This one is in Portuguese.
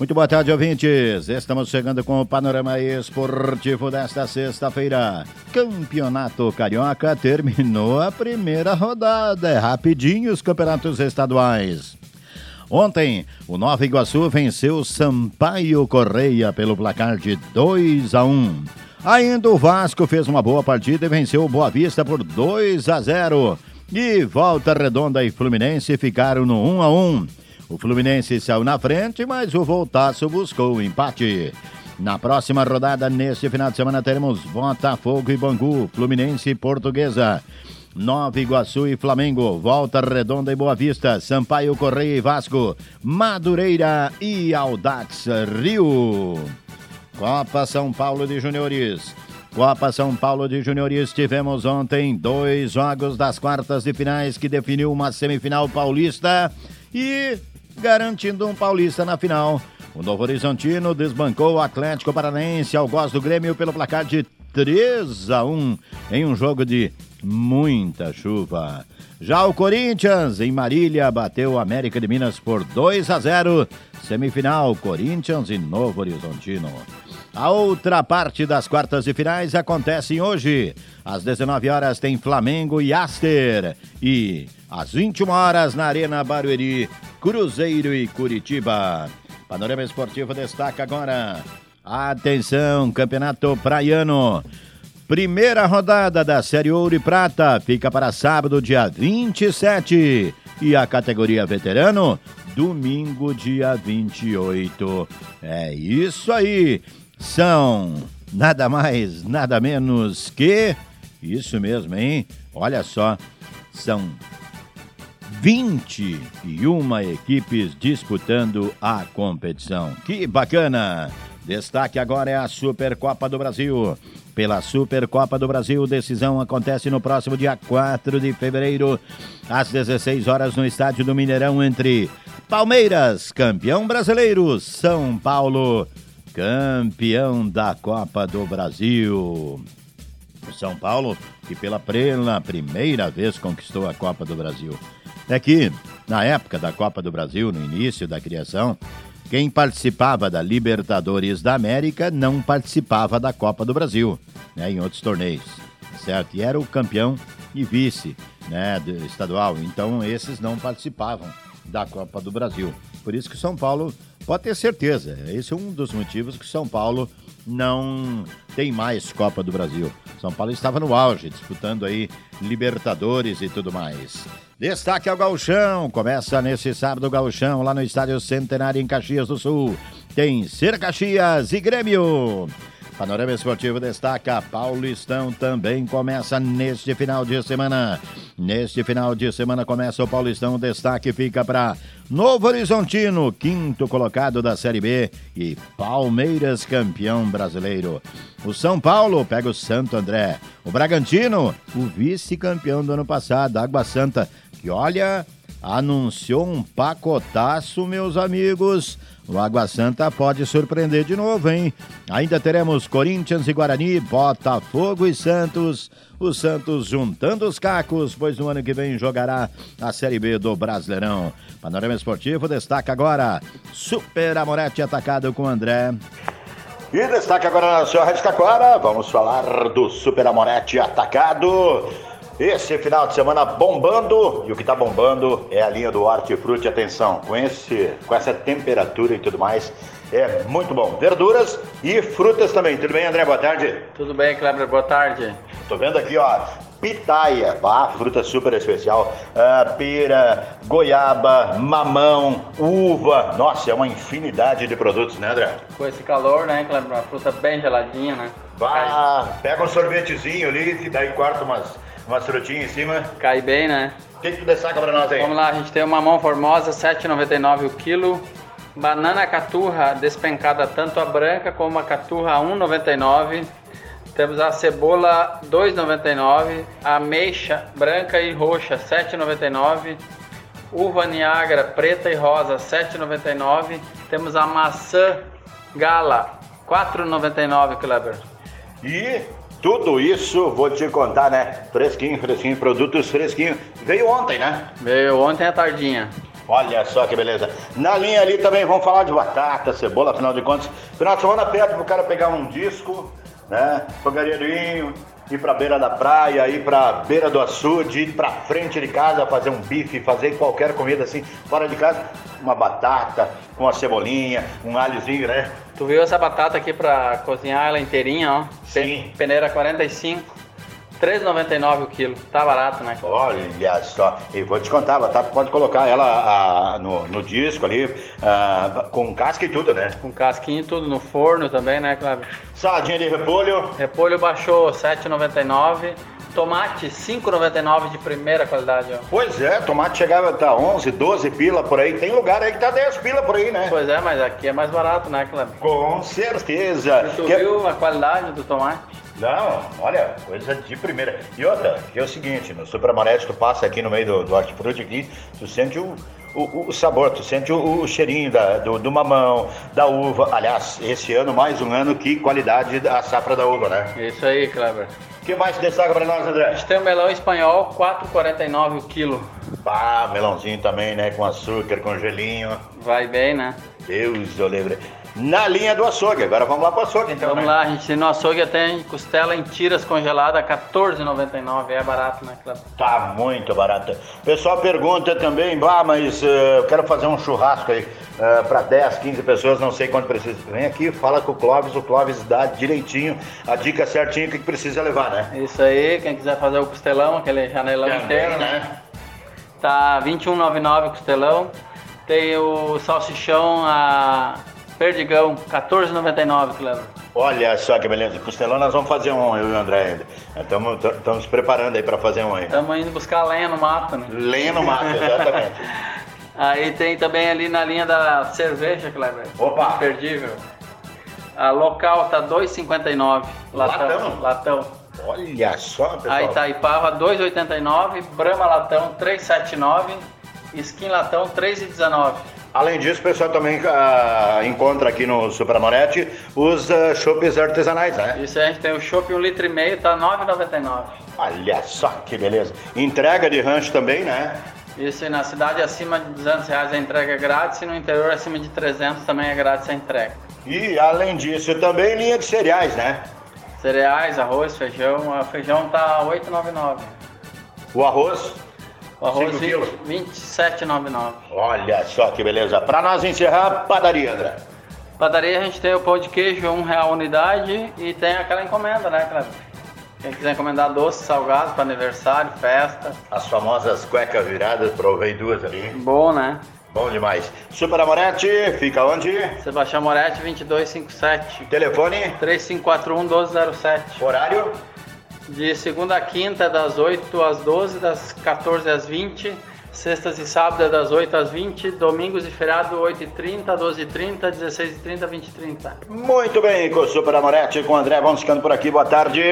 Muito boa tarde, ouvintes. Estamos chegando com o panorama esportivo desta sexta-feira. Campeonato Carioca terminou a primeira rodada. É rapidinho os campeonatos estaduais. Ontem, o Nova Iguaçu venceu Sampaio Correia pelo placar de 2 a 1. Ainda o Vasco fez uma boa partida e venceu o Boa Vista por 2 a 0. E Volta Redonda e Fluminense ficaram no 1 a 1. O Fluminense saiu na frente, mas o Voltaço buscou o empate. Na próxima rodada, neste final de semana, teremos Botafogo e Bangu, Fluminense e Portuguesa. Nova Iguaçu e Flamengo, Volta Redonda e Boa Vista, Sampaio Correia e Vasco, Madureira e Audax Rio. Copa São Paulo de Juniores. Copa São Paulo de Juniores tivemos ontem dois jogos das quartas de finais que definiu uma semifinal paulista e garantindo um paulista na final. O Novo Horizontino desbancou o Atlético Paranaense ao gosto do Grêmio pelo placar de 3 a 1 em um jogo de muita chuva. Já o Corinthians em Marília bateu o América de Minas por 2 a 0. Semifinal Corinthians e Novo Horizontino. A outra parte das quartas de finais acontece hoje. Às 19 horas tem Flamengo e Aster. E às 21 horas na Arena Barueri, Cruzeiro e Curitiba. Panorama Esportivo destaca agora. Atenção, Campeonato Praiano. Primeira rodada da Série Ouro e Prata fica para sábado, dia 27. E a categoria veterano, domingo, dia 28. É isso aí. São nada mais, nada menos que. Isso mesmo, hein? Olha só. São 21 equipes disputando a competição. Que bacana! Destaque agora é a Supercopa do Brasil. Pela Supercopa do Brasil, decisão acontece no próximo dia 4 de fevereiro, às 16 horas, no estádio do Mineirão, entre Palmeiras, campeão brasileiro, São Paulo, campeão da Copa do Brasil. O São Paulo, que pela, pela primeira vez conquistou a Copa do Brasil. É que, na época da Copa do Brasil, no início da criação, quem participava da Libertadores da América não participava da Copa do Brasil, né, em outros torneios, certo? E era o campeão e vice, né, estadual. Então esses não participavam da Copa do Brasil. Por isso que São Paulo pode ter certeza. Esse é um dos motivos que São Paulo não tem mais Copa do Brasil. São Paulo estava no auge, disputando aí Libertadores e tudo mais. Destaque ao Gauchão. Começa nesse sábado o Gauchão, lá no Estádio Centenário, em Caxias do Sul. Tem Ser Caxias e Grêmio. Panorama Esportivo destaca, Paulistão também começa neste final de semana. Neste final de semana começa o Paulistão, o destaque fica para Novo Horizontino, quinto colocado da Série B e Palmeiras campeão brasileiro. O São Paulo pega o Santo André. O Bragantino, o vice-campeão do ano passado, Água Santa, que olha, anunciou um pacotaço, meus amigos. O Água Santa pode surpreender de novo, hein? Ainda teremos Corinthians e Guarani, Botafogo e Santos. O Santos juntando os cacos, pois no ano que vem jogará a Série B do Brasileirão. Panorama Esportivo destaca agora Super Amorete atacado com André. E destaque agora na sua Rádio Taquara, vamos falar do Super Amorete atacado. Esse final de semana bombando, e o que está bombando é a linha do Hortifruti. Atenção, com, esse, com essa temperatura e tudo mais, é muito bom. Verduras e frutas também. Tudo bem, André? Boa tarde. Tudo bem, Kleber. Boa tarde. Tô vendo aqui, ó, pitaia, ah, fruta super especial, ah, pera, goiaba, mamão, uva. Nossa, é uma infinidade de produtos, né, André? Com esse calor, né, Kleber? Uma fruta bem geladinha, né? Vá, pega um sorvetezinho ali, que daí corta umas uma frutinha em cima. Cai bem, né? O que, que tu destaca pra nós aí? Vamos lá, a gente tem uma mão formosa, 7,99 o quilo. Banana caturra despencada, tanto a branca como a caturra, 1,99. Temos a cebola 2,99, a ameixa branca e roxa 7,99, uva Niagara preta e rosa 7,99, temos a maçã gala 4,99, Kleber. E tudo isso, vou te contar, né? Fresquinho, fresquinho, produtos fresquinhos. Veio ontem, né? Veio ontem à tardinha. Olha só que beleza. Na linha ali também vamos falar de batata, cebola, afinal de contas. Final de semana perto pro cara pegar um disco, né? Fogareirinho, ir pra beira da praia, ir pra beira do açude, ir pra frente de casa, fazer um bife, fazer qualquer comida assim, fora de casa. Uma batata, com uma cebolinha, um alhozinho, né? Tu viu essa batata aqui pra cozinhar ela inteirinha, ó? Sim. Peneira 45. 3,99 o quilo. Tá barato, né? Olha só, e vou te contar, a batata pode colocar ela ah, no, no disco ali, ah, com casca e tudo, né? Com casquinha e tudo no forno também, né, Cláudio? Saladinha de repolho, Repolho baixou 7,99. Tomate 5,99 de primeira qualidade, ó. pois é, tomate chegava a tá 11, 12 pila por aí, tem lugar aí que tá 10 pila por aí, né? Pois é, mas aqui é mais barato, né, Cláudio? Com certeza. E tu Que- viu a qualidade do tomate? Não, olha, coisa de primeira. E outra, que é o seguinte, no Supramarete tu passa aqui no meio do, do hortifruti aqui, tu sente o, o, o sabor, tu sente o, o cheirinho da, do, do mamão, da uva. Aliás, esse ano, mais um ano, que qualidade da safra da uva, né? Isso aí, Kleber. O que mais destaca pra nós, André? A gente tem o melão espanhol, 4,49 o quilo. Pá, melãozinho também, né? Com açúcar, com gelinho. Vai bem, né? Deus do livre. Na linha do açougue, agora vamos lá pro açougue então, Vamos né? lá, a gente no açougue tem costela em tiras congelada, 14,99. É barato, né, Kleber? Tá muito barato. O pessoal pergunta também, bah, mas eh, eu quero fazer um churrasco aí uh, para 10, 15 pessoas, não sei quanto precisa. Vem aqui, fala com o Clóvis, o Clóvis dá direitinho, a dica certinho o que precisa levar, né? Isso aí, quem quiser fazer o costelão, aquele janelão inteiro, né? Tá 21,99 o costelão. Tem o salsichão a perdigão, 14,99, Kleber. Olha só que beleza, costelão nós vamos fazer um, eu e o André ainda. Estamos preparando aí para fazer um aí. Estamos indo buscar lenha no mato, né? Lenha no mato, exatamente. Aí tem também ali na linha da cerveja, Kleber. Opa! Imperdível. A local tá 2,59. Latão? Latão. Latão. Olha só, pessoal. A Itaipava 2,89. Brahma Latão 3,79. Skin Latão 3,19. Além disso, o pessoal também ah, encontra aqui no Supramarete os uh, chopes artesanais, né? Isso a gente tem o chopp 1,5 litro, e meio, tá 9,99. Olha só que beleza. Entrega de rancho também, né? Isso aí, na cidade acima de 200 reais a entrega é grátis e no interior acima de 300 também é grátis a entrega. E além disso, também linha de cereais, né? Cereais, arroz, feijão. O feijão tá 8,99. O arroz. O arroz Cinco quilos. 27,99. Olha só que beleza. Para nós encerrar, padaria, André. Padaria a gente tem o pão de queijo, um real unidade e tem aquela encomenda, né, Cleber? Quem quiser encomendar doces, salgados para aniversário, festa. As famosas cuecas viradas, provei duas ali. Bom, né? Bom demais. Super Amorete, fica onde? Sebastião Moretti, 2257. Telefone, 3541 1207. horário. De segunda a quinta, das 8 às 12, das 14 às 20. Sextas e sábados, das 8 às 20. Domingos e feriado, 8h30, 12h30, 16h30, 20h30. Muito bem, com o Super Amorete, com o André, vamos ficando por aqui. Boa tarde.